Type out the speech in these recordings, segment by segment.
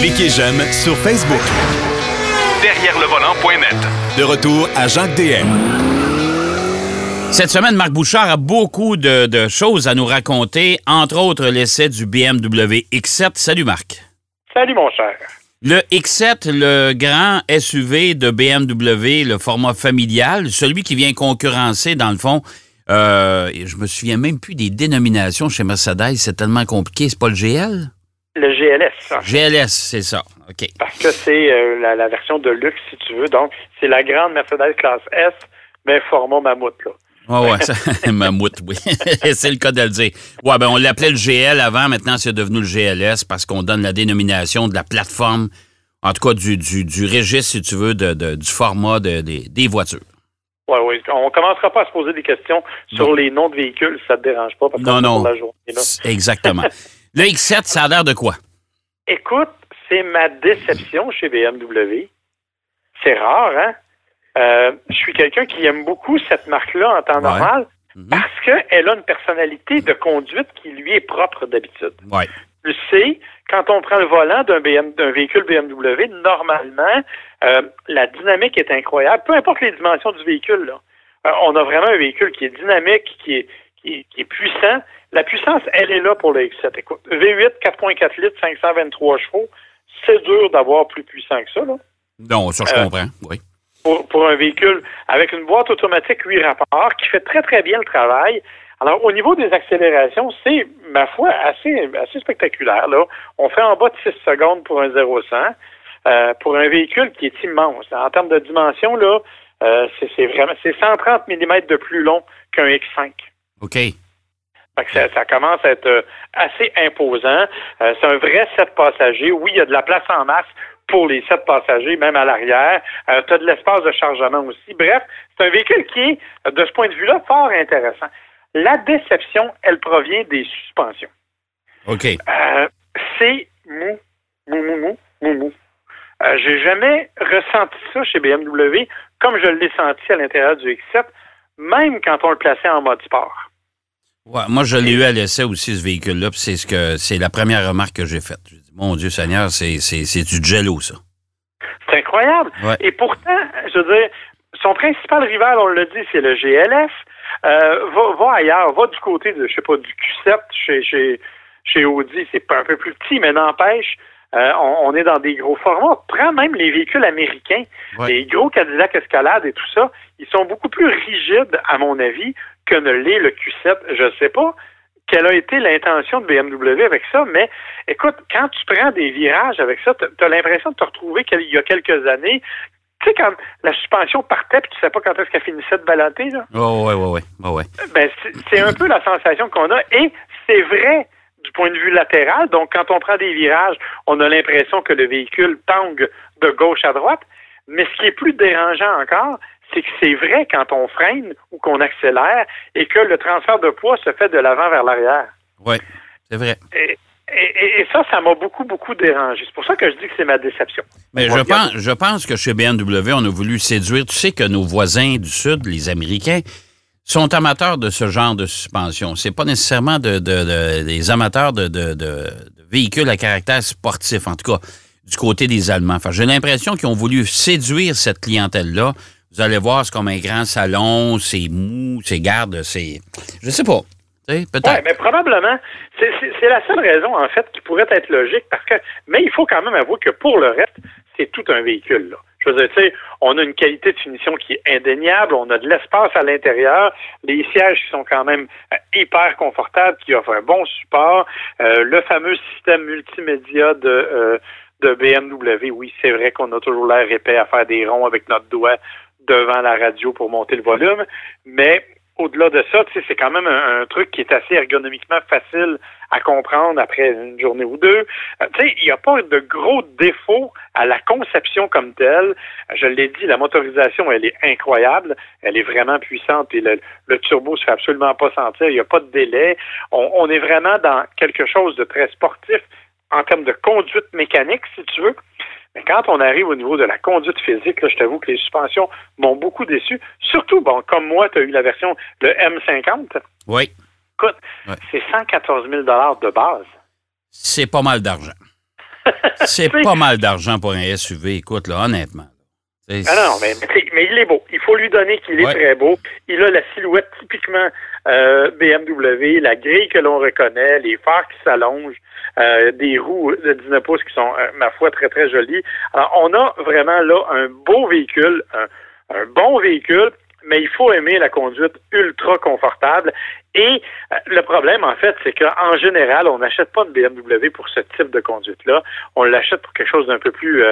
Cliquez j'aime sur Facebook. Derrière le volant.net. De retour à Jacques DM. Cette semaine, Marc Bouchard a beaucoup de, de choses à nous raconter, entre autres l'essai du BMW X7. Salut Marc. Salut mon cher. Le X7, le grand SUV de BMW, le format familial, celui qui vient concurrencer, dans le fond, euh, je me souviens même plus des dénominations chez Mercedes, c'est tellement compliqué, c'est pas le GL? Le GLS. GLS, c'est ça. OK. Parce que c'est euh, la, la version de luxe, si tu veux. Donc, c'est la grande Mercedes classe S, mais format mammouth, là. Ouais, ouais, mammouth, oui. c'est le cas de le dire. Ouais, ben on l'appelait le GL avant, maintenant c'est devenu le GLS parce qu'on donne la dénomination de la plateforme, en tout cas du, du, du registre, si tu veux, de, de- du format de- des- des voitures. Oui, oui. On commencera pas à se poser des questions sur les noms de véhicules, si ça te dérange pas, parce Non, qu'on la journée, là. Exactement. le X7, ça a l'air de quoi? Écoute, c'est ma déception chez BMW. C'est rare, hein? Euh, je suis quelqu'un qui aime beaucoup cette marque-là en temps Ouais. normal Mhm. parce qu'elle a une personnalité de conduite qui lui est propre d'habitude. Ouais. Tu sais, quand on prend le volant d'un BM véhicule BMW, normalement, euh, la dynamique est incroyable, peu importe les dimensions du véhicule. Là. Euh, on a vraiment un véhicule qui est dynamique, qui est, qui, est, qui est puissant. La puissance, elle est là pour le X7. Écoute, V8, 4.4 litres, 523 chevaux, c'est dur d'avoir plus puissant que ça. Là. Non, ça, je Euh, comprends. Oui. Pour, pour un véhicule avec une boîte automatique 8 rapports qui fait très, très bien le travail. Alors, au niveau des accélérations, c'est, ma foi, assez, assez spectaculaire. Là. On fait en bas de 6 secondes pour un 0-100. Euh, pour un véhicule qui est immense. En termes de dimension, là, euh, c'est vraiment c'est 130 mm de plus long qu'un X5. OK. Fait que ça, ça commence à être euh, assez imposant. Euh, c'est un vrai 7 passagers. Oui, il y a de la place en masse pour les 7 passagers, même à l'arrière. Euh, tu as de l'espace de chargement aussi. Bref, c'est un véhicule qui est, de ce point de vue-là, fort intéressant. La déception, elle provient des suspensions. OK. Euh, c'est mou, mou, mou, mou, mou, mou. Euh, J'ai jamais ressenti ça chez BMW comme je l'ai senti à l'intérieur du X7, même quand on le plaçait en mode sport. Ouais, moi, je l'ai eu à l'essai aussi, ce véhicule-là, puis c'est ce que c'est la première remarque que j'ai faite. J'ai dit, mon Dieu Seigneur, c'est c'est- c'est du jello, ça. C'est incroyable. Ouais. Et pourtant, je veux dire, son principal rival, on l'a dit, c'est le GLF. Euh, va, va ailleurs, va du côté de, je sais pas, du Q7 chez, chez, chez Audi, c'est un peu plus petit, mais n'empêche, euh, on, on est dans des gros formats. Prends même les véhicules américains, Ouais. les gros Cadillac Escalade et tout ça, ils sont beaucoup plus rigides, à mon avis, que ne l'est le Q7. Je sais pas quelle a été l'intention de BMW avec ça, mais écoute, quand tu prends des virages avec ça, tu as l'impression de te retrouver qu'il y a quelques années. Tu sais, quand la suspension partait puis tu sais pas quand est-ce qu'elle finissait de balater, là, Oh, ouais, ouais, ouais. ouais, ouais. ben, c'est un peu la sensation qu'on a. Et c'est vrai du point de vue latéral. Donc, quand on prend des virages, on a l'impression que le véhicule tangue de gauche à droite. Mais ce qui est plus dérangeant encore, c'est que c'est vrai quand on freine ou qu'on accélère et que le transfert de poids se fait de l'avant vers l'arrière. Ouais, c'est vrai. Et, et- et ça, ça m'a beaucoup, beaucoup dérangé. C'est pour ça que je dis que c'est ma déception. Mais je pense, je pense que chez BMW, on a voulu séduire. Tu sais que nos voisins du Sud, les Américains, sont amateurs de ce genre de suspension. C'est pas nécessairement de, de- de- des amateurs de, de- de- de véhicules à caractère sportif, en tout cas du côté des Allemands. Enfin, J'ai l'impression qu'ils ont voulu séduire cette clientèle-là. Vous allez voir, c'est comme un grand salon, c'est mou, c'est garde, c'est... Je sais pas. Oui, mais probablement. C'est la seule raison, en fait, qui pourrait être logique, parce que, mais il faut quand même avouer que pour le reste, c'est tout un véhicule, là. Je veux dire, tu sais, on a une qualité de finition qui est indéniable, on a de l'espace à l'intérieur, les sièges qui sont quand même euh, hyper confortables, qui offrent un bon support, euh, le fameux système multimédia de, euh, de BMW, oui, c'est vrai qu'on a toujours l'air épais à faire des ronds avec notre doigt devant la radio pour monter le volume, mais au-delà de ça, c'est quand même un, truc qui est assez ergonomiquement facile à comprendre après une journée ou deux. Euh, il n'y a pas de gros défauts à la conception comme telle. Je l'ai dit, la motorisation, elle est incroyable. Elle est vraiment puissante et le, le turbo se fait absolument pas sentir. Il n'y a pas de délai. On est vraiment dans quelque chose de très sportif en termes de conduite mécanique, si tu veux. Mais quand on arrive au niveau de la conduite physique, là, je t'avoue que les suspensions m'ont beaucoup déçu. Surtout, bon, comme moi, tu as eu la version, le M50. Oui, Écoute, Ouais. c'est 114 000 de base. c'est pas mal d'argent. C'est pas mal d'argent pour un SUV, écoute, là, honnêtement. Ah non, mais, mais, il est beau. Il faut lui donner qu'il est très beau. Il a la silhouette typiquement euh, BMW, la grille que l'on reconnaît, les phares qui s'allongent, euh, des roues de 19 pouces qui sont, euh, ma foi, très, très jolies. Alors, on a vraiment là un beau véhicule, un, un bon véhicule, mais il faut aimer la conduite ultra confortable. Et le problème, en fait, c'est qu'en général, on n'achète pas de BMW pour ce type de conduite-là. On l'achète pour quelque chose d'un peu plus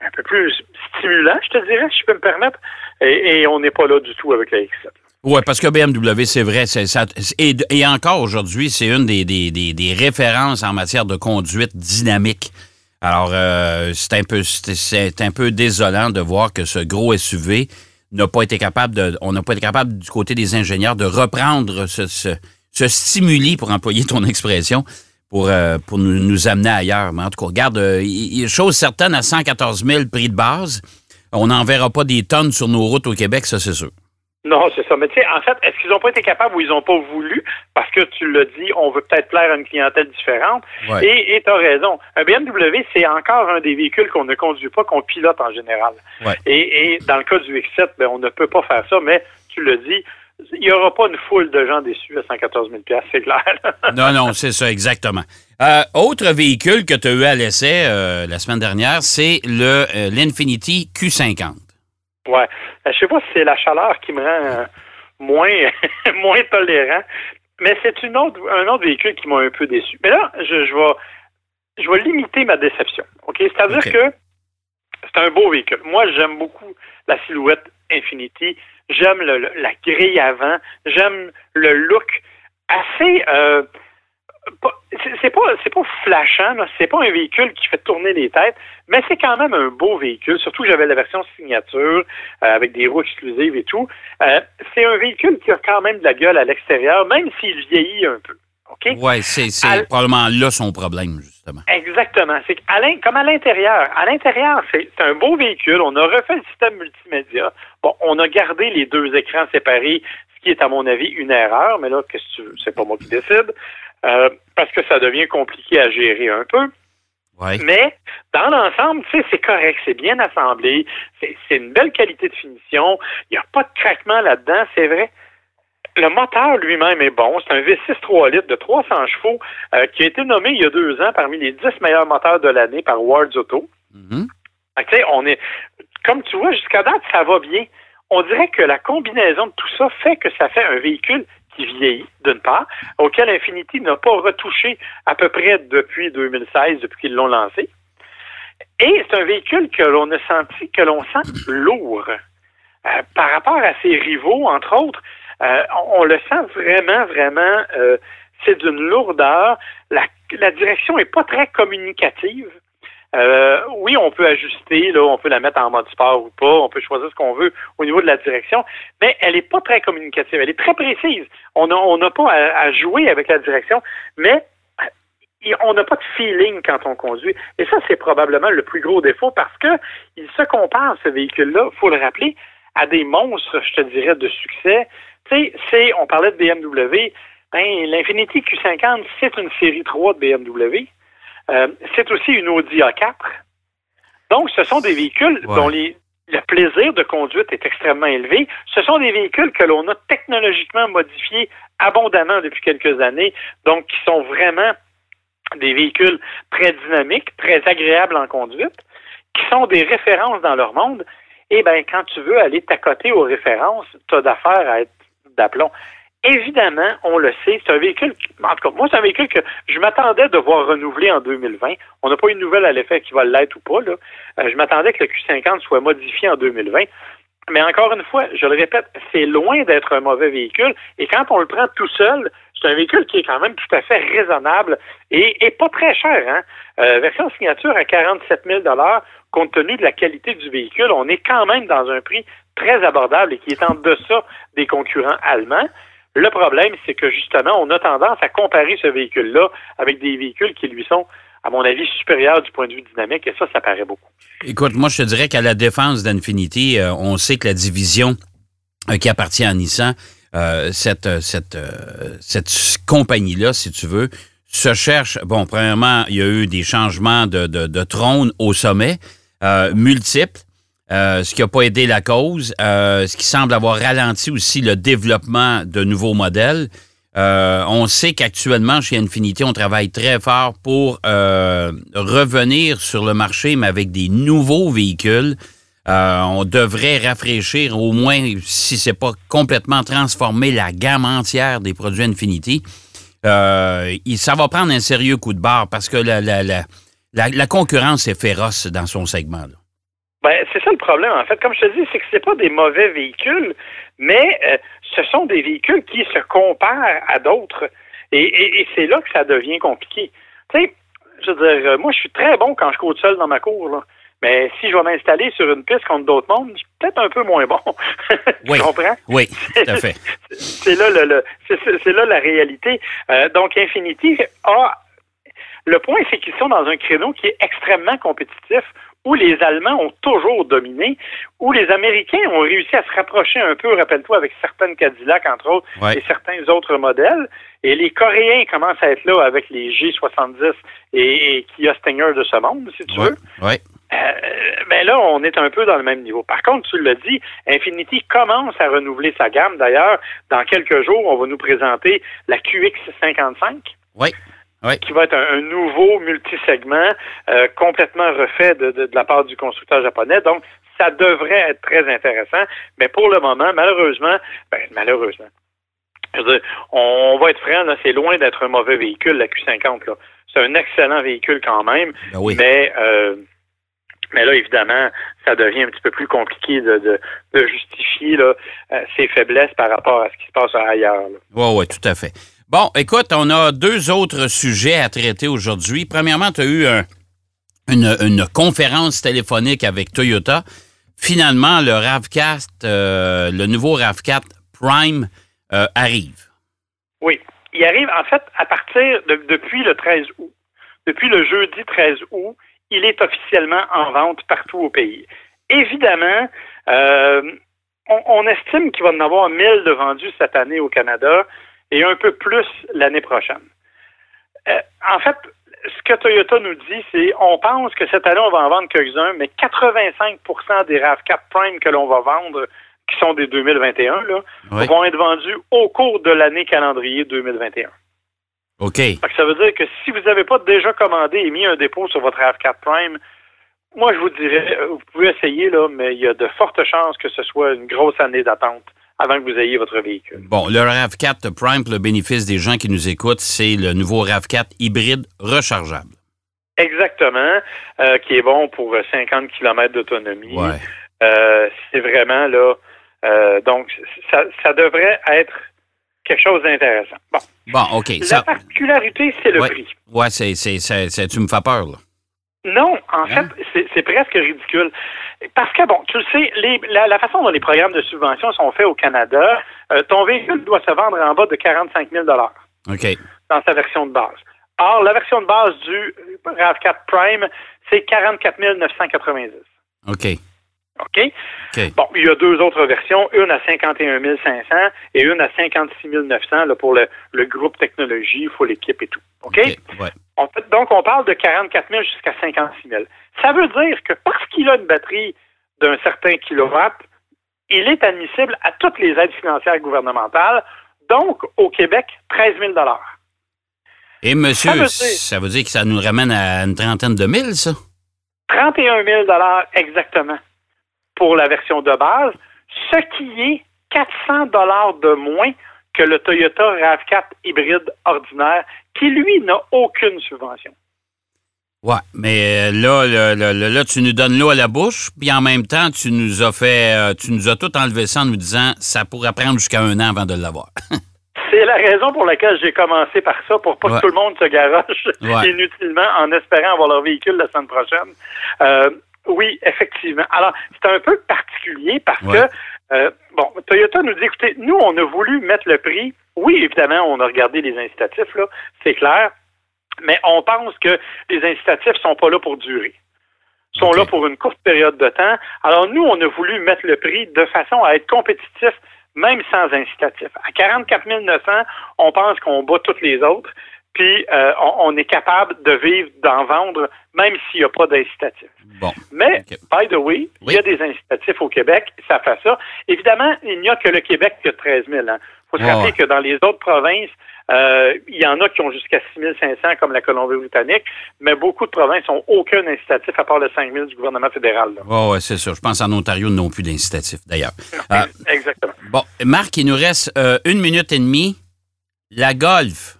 un peu plus stimulant, je te dirais, si je peux me permettre. Et, on n'est pas là du tout avec la X7. Oui, parce que BMW, c'est vrai, c'est, ça, et, encore aujourd'hui, c'est une des, des, références en matière de conduite dynamique. Alors, euh, c'est un peu c'est un peu désolant de voir que ce gros SUV n'a pas été capable de, on n'a pas été capable du côté des ingénieurs de reprendre ce, ce, ce stimuli, pour employer ton expression, pour, euh, pour nous, amener ailleurs. Mais en tout cas, regarde, euh, chose certaine à 114 000 prix de base. On n'en verra pas des tonnes sur nos routes au Québec, ça c'est sûr. Non, c'est ça. Mais tu sais, en fait, est-ce qu'ils n'ont pas été capables ou ils n'ont pas voulu? Parce que tu l'as dit, on veut peut-être plaire à une clientèle différente. Et tu as raison. Un BMW, c'est encore un des véhicules qu'on ne conduit pas, qu'on pilote en général. Et, et, dans le cas du X7, ben, on ne peut pas faire ça, mais tu l'as dit, il n'y aura pas une foule de gens déçus à 114 000 c'est clair. non, non, c'est ça, exactement. Euh, autre véhicule que tu as eu à l'essai euh, la semaine dernière, c'est le euh, l'Infinity Q50. Ouais. Je sais pas si c'est la chaleur qui me rend moins, moins tolérant, mais c'est une autre, un autre véhicule qui m'a un peu déçu. Mais là, je, je, vais, je vais limiter ma déception. OK? C'est-à-dire que c'est un beau véhicule. Moi, j'aime beaucoup la silhouette Infinity. J'aime la grille avant. J'aime le look assez. Euh, c'est pas c'est pas flashant, c'est pas un véhicule qui fait tourner les têtes, mais c'est quand même un beau véhicule. Surtout que j'avais la version signature euh, avec des roues exclusives et tout. Euh, c'est un véhicule qui a quand même de la gueule à l'extérieur, même s'il vieillit un peu. OK? Oui, c'est probablement là son problème, justement. Exactement. C'est comme à l'intérieur. À l'intérieur, c'est un beau véhicule. On a refait le système multimédia. Bon, on a gardé les deux écrans séparés, ce qui est, à mon avis, une erreur, mais là, qu'est-ce que tu? C'est pas moi qui décide. Euh, parce que ça devient compliqué à gérer un peu. Ouais. Mais dans l'ensemble, c'est correct, c'est bien assemblé, c'est une belle qualité de finition, il n'y a pas de craquement là-dedans, c'est vrai. Le moteur lui-même est bon. C'est un V6 3 litres de 300 chevaux euh, qui a été nommé il y a deux ans parmi les 10 meilleurs moteurs de l'année par Wards Auto. Mm-hmm. on est, comme tu vois, jusqu'à date, ça va bien. On dirait que la combinaison de tout ça fait que ça fait un véhicule qui vieillit, d'une part, auquel Infinity n'a pas retouché à peu près depuis 2016, depuis qu'ils l'ont lancé. Et c'est un véhicule que l'on a senti, que l'on sent lourd. Euh, par rapport à ses rivaux, entre autres, euh, on, le sent vraiment, vraiment, euh, c'est d'une lourdeur. La, la direction est pas très communicative. Euh, oui, on peut ajuster, là, on peut la mettre en mode sport ou pas, on peut choisir ce qu'on veut au niveau de la direction, mais elle n'est pas très communicative, elle est très précise. On n'a on pas à, jouer avec la direction, mais on n'a pas de feeling quand on conduit. Et ça, c'est probablement le plus gros défaut parce que il se compare, ce véhicule-là, faut le rappeler, à des monstres, je te dirais, de succès tu sais, c'est, on parlait de BMW, ben, l'Infinity Q50, c'est une série 3 de BMW. Euh, c'est aussi une Audi A4. Donc, ce sont des véhicules dont le plaisir de conduite est extrêmement élevé. Ce sont des véhicules que l'on a technologiquement modifiés abondamment depuis quelques années, donc qui sont vraiment des véhicules très dynamiques, très agréables en conduite, qui sont des références dans leur monde. Et bien, quand tu veux aller t'accoter aux références, tu as d'affaires à être d'aplomb. Évidemment, on le sait, c'est un véhicule, en tout cas, moi, c'est un véhicule que je m'attendais de voir renouveler en 2020. On n'a pas eu de nouvelle à l'effet qui va l'être ou pas. Là. Euh, je m'attendais que le Q50 soit modifié en 2020. Mais encore une fois, je le répète, c'est loin d'être un mauvais véhicule. Et quand on le prend tout seul, c'est un véhicule qui est quand même tout à fait raisonnable et, pas très cher. Hein? Euh, version signature à 47 000 compte tenu de la qualité du véhicule, on est quand même dans un prix très abordable et qui est en deçà des concurrents allemands. Le problème, c'est que justement, on a tendance à comparer ce véhicule-là avec des véhicules qui lui sont, à mon avis, supérieurs du point de vue dynamique, et ça, ça paraît beaucoup. Écoute, moi, je te dirais qu'à la défense d'Infinity, euh, on sait que la division euh, qui appartient à Nissan, euh, cette, cette, cette compagnie-là, si tu veux, se cherche, bon, premièrement, il y a eu des changements de, de, trône au sommet, multiples, euh, ce qui n'a pas aidé la cause, euh, ce qui semble avoir ralenti aussi le développement de nouveaux modèles. Euh, on sait qu'actuellement, chez Infinity, on travaille très fort pour revenir sur le marché, mais avec des nouveaux véhicules. On devrait rafraîchir au moins, si c'est pas complètement transformer la gamme entière des produits Infinity. Ça va prendre un sérieux coup de barre parce que la, la concurrence est féroce dans son segment. là. Ben, c'est ça le problème, en fait. Comme je te dis, c'est que c'est pas des mauvais véhicules, mais euh, ce sont des véhicules qui se comparent à d'autres. Et, et- et c'est là que ça devient compliqué. Tu sais, je veux dire, euh, moi, je suis très bon quand je cours seul dans ma cour, là. Mais si je vais m'installer sur une piste contre d'autres mondes, je suis peut-être un peu moins bon. tu Oui. comprends? Oui, tout à fait. c'est là le, le- c'est, c'est- c'est là la réalité. Euh, donc Infinity a le point, c'est qu'ils sont dans un créneau qui est extrêmement compétitif, où les Allemands ont toujours dominé, où les Américains ont réussi à se rapprocher un peu, rappelle-toi, avec certaines Cadillac, entre autres, Ouais. et certains autres modèles. Et les Coréens commencent à être là avec les G70 et, et Kia Stinger de ce monde, si tu Ouais, veux. ouais. Euh, ben là, on est un peu dans le même niveau. Par contre, tu l'as dit, Infinity commence à renouveler sa gamme. D'ailleurs, dans quelques jours, on va nous présenter la QX55, Oui. Oui. qui va être un, un nouveau multisegment euh, complètement refait de, de- de la part du constructeur japonais. Donc, ça devrait être très intéressant. Mais pour le moment, malheureusement, ben, malheureusement, dire, on va être franc, c'est loin d'être un mauvais véhicule, la Q50. Là. C'est un excellent véhicule quand même. Ben oui. Mais, euh, mais là, évidemment, ça devient un petit peu plus compliqué de, de, de justifier là, euh, ses faiblesses par rapport à ce qui se passe ailleurs. Oui, oui, tout à fait. Bon, écoute, on a deux autres sujets à traiter aujourd'hui. Premièrement, tu as eu un- une, conférence téléphonique avec Toyota. Finalement, le RAV4, euh, le nouveau RAV4 Prime euh, arrive. Oui. Il arrive, en fait, à partir de, depuis le 13 août. Depuis le jeudi 13 août, il est officiellement en vente partout au pays. Évidemment, euh, on, on estime qu'il va en avoir 1000 de vendus cette année au Canada et un peu plus l'année prochaine. Euh, en fait, ce que Toyota nous dit, c'est on pense que cette année, on va en vendre quelques-uns, mais 85% des RAV4 Prime que l'on va vendre, qui sont des 2021, là, Oui. vont être vendus au cours de l'année calendrier 2021. OK. Ça veut dire que si vous n'avez pas déjà commandé et mis un dépôt sur votre RAV4 Prime, moi, je vous dirais, euh, vous pouvez essayer, là, mais il y a de fortes chances que ce soit une grosse année d'attente avant que vous ayez votre véhicule. Bon, le RAV4 Prime, pour le bénéfice des gens qui nous écoutent, c'est le nouveau RAV4 hybride rechargeable. Exactement, euh, qui est bon pour euh, 50 km d'autonomie. Ouais. Euh, c'est vraiment là. euh, donc, ça, ça devrait être quelque chose d'intéressant. Bon, Bon, OK. la Ça, particularité, c'est le Ouais. prix. ouais, c'est, tu me fais peur, là. Non, en Hein? fait, c'est presque ridicule. Parce que, bon, tu le sais, les- la, la façon dont les programmes de subvention sont faits au Canada, euh, ton véhicule doit se vendre en bas de 45 000 OK. dans sa version de base. Or, la version de base du RAV4 Prime, c'est 44 990. OK. OK? OK. Bon, il y a deux autres versions, une à 51 500 et une à 56 900 là, pour le, le groupe technologie, full équipe et tout. OK? OK. Ouais. On peut- donc, on parle de 44 000 jusqu'à 56 000. Ça veut dire que parce qu'il a une batterie d'un certain kilowatt, il est admissible à toutes les aides financières gouvernementales. Donc, au Québec, 13 000 Et monsieur, Ça veut dire- ça veut dire que ça nous ramène à une trentaine de mille, ça? 31 000 exactement pour la version de base, ce qui est 400 de moins que le Toyota RAV4 hybride ordinaire, qui, lui, n'a aucune subvention. Ouais, mais euh, là, là, là, là, tu nous donnes l'eau à la bouche, puis en même temps, tu nous as fait, euh, tu nous as tout enlevé ça en nous disant ça pourrait prendre jusqu'à un an avant de l'avoir. C'est la raison pour laquelle j'ai commencé par ça, pour pas Ouais. que tout le monde se garoche Ouais. inutilement en espérant avoir leur véhicule la semaine prochaine. Euh, oui, effectivement. Alors, c'est un peu particulier parce Ouais. que, euh, bon, Toyota nous dit, écoutez, nous, on a voulu mettre le prix. Oui, évidemment, on a regardé les incitatifs, là, c'est clair, mais on pense que les incitatifs sont pas là pour durer. Ils sont là pour une courte période de temps. Alors, nous, on a voulu mettre le prix de façon à être compétitif même sans incitatif. À 44 900, on pense qu'on bat toutes les autres. Puis euh, on, on, est capable de vivre, d'en vendre, même s'il n'y a pas d'incitatif. Bon. Mais, by the way, il y a des incitatifs au Québec, ça fait ça. Évidemment, il n'y a que le Québec qui a 13 000. Il faut se Ouais, rappeler que dans les autres provinces, euh, il y en a qui ont jusqu'à 6 500, comme la Colombie-Britannique, mais beaucoup de provinces n'ont aucun incitatif à part le 5 000 du gouvernement fédéral. Oui, ouais, c'est ça. Je pense en Ontario, ils n'ont plus d'incitatif, d'ailleurs. Euh, Exactement. bon, Marc, il nous reste une minute et demie. La Golf,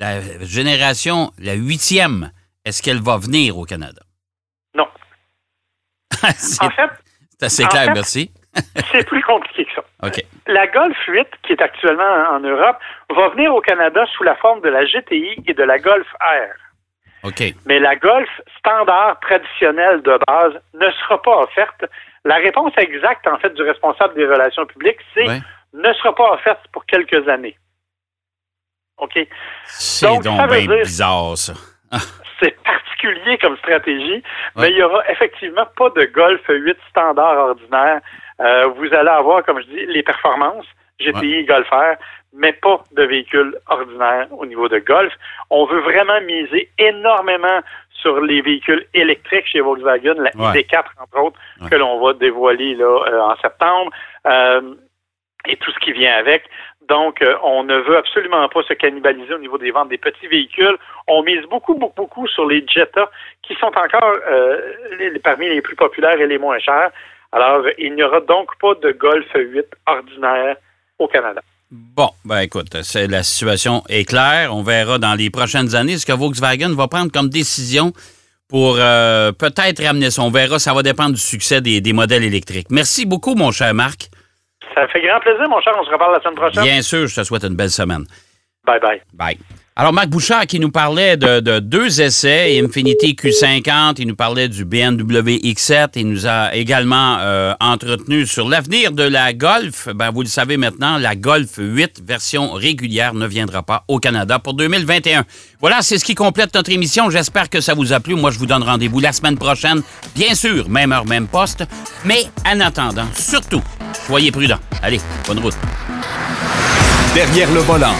la génération, la huitième, est-ce qu'elle va venir au Canada? Non. c'est En fait, c'est assez en clair, fait- merci. c'est plus compliqué que ça. OK. La Golf 8, qui est actuellement en Europe, va venir au Canada sous la forme de la GTI et de la Golf R. OK. Mais la Golf standard traditionnelle de base ne sera pas offerte. La réponse exacte, en fait, du responsable des relations publiques, c'est Ouais. ne sera pas offerte pour quelques années. OK? C'est Donc, donc, ça veut bien dire- bizarre, ça. C'est particulier comme stratégie, Ouais. mais il n'y aura effectivement pas de Golf 8 standard ordinaire. Euh, vous allez avoir, comme je dis, les performances, GTI, Golf R, mais pas de véhicules ordinaires au niveau de Golf. On veut vraiment miser énormément sur les véhicules électriques chez Volkswagen, la Ouais. ID4 entre autres, Ouais. que l'on va dévoiler là, euh, en septembre, euh, et tout ce qui vient avec. Donc, euh, on ne veut absolument pas se cannibaliser au niveau des ventes des petits véhicules. On mise beaucoup, beaucoup, beaucoup sur les Jetta, qui sont encore euh, parmi les plus populaires et les moins chers. Alors, il n'y aura donc pas de Golf 8 ordinaire au Canada. Bon, ben écoute, la situation est claire. On verra dans les prochaines années ce que Volkswagen va prendre comme décision pour euh, peut-être ramener ça. On verra, ça va dépendre du succès des modèles électriques. Merci beaucoup, mon cher Marc. Ça fait grand plaisir, mon cher. On se reparle la semaine prochaine. Bien sûr, je te souhaite une belle semaine. Bye bye. Bye. Alors, Marc Bouchard qui nous parlait de, de deux essais, Infinity Q50, il nous parlait du BMW X7, il nous a également euh, entretenu sur l'avenir de la Golf. Ben, vous le savez maintenant, la Golf 8, version régulière, ne viendra pas au Canada pour 2021. Voilà, c'est ce qui complète notre émission. J'espère que ça vous a plu. Moi, je vous donne rendez-vous la semaine prochaine, bien sûr, même heure, même poste. Mais en attendant, surtout, soyez prudents. Allez, bonne route. Derrière le volant.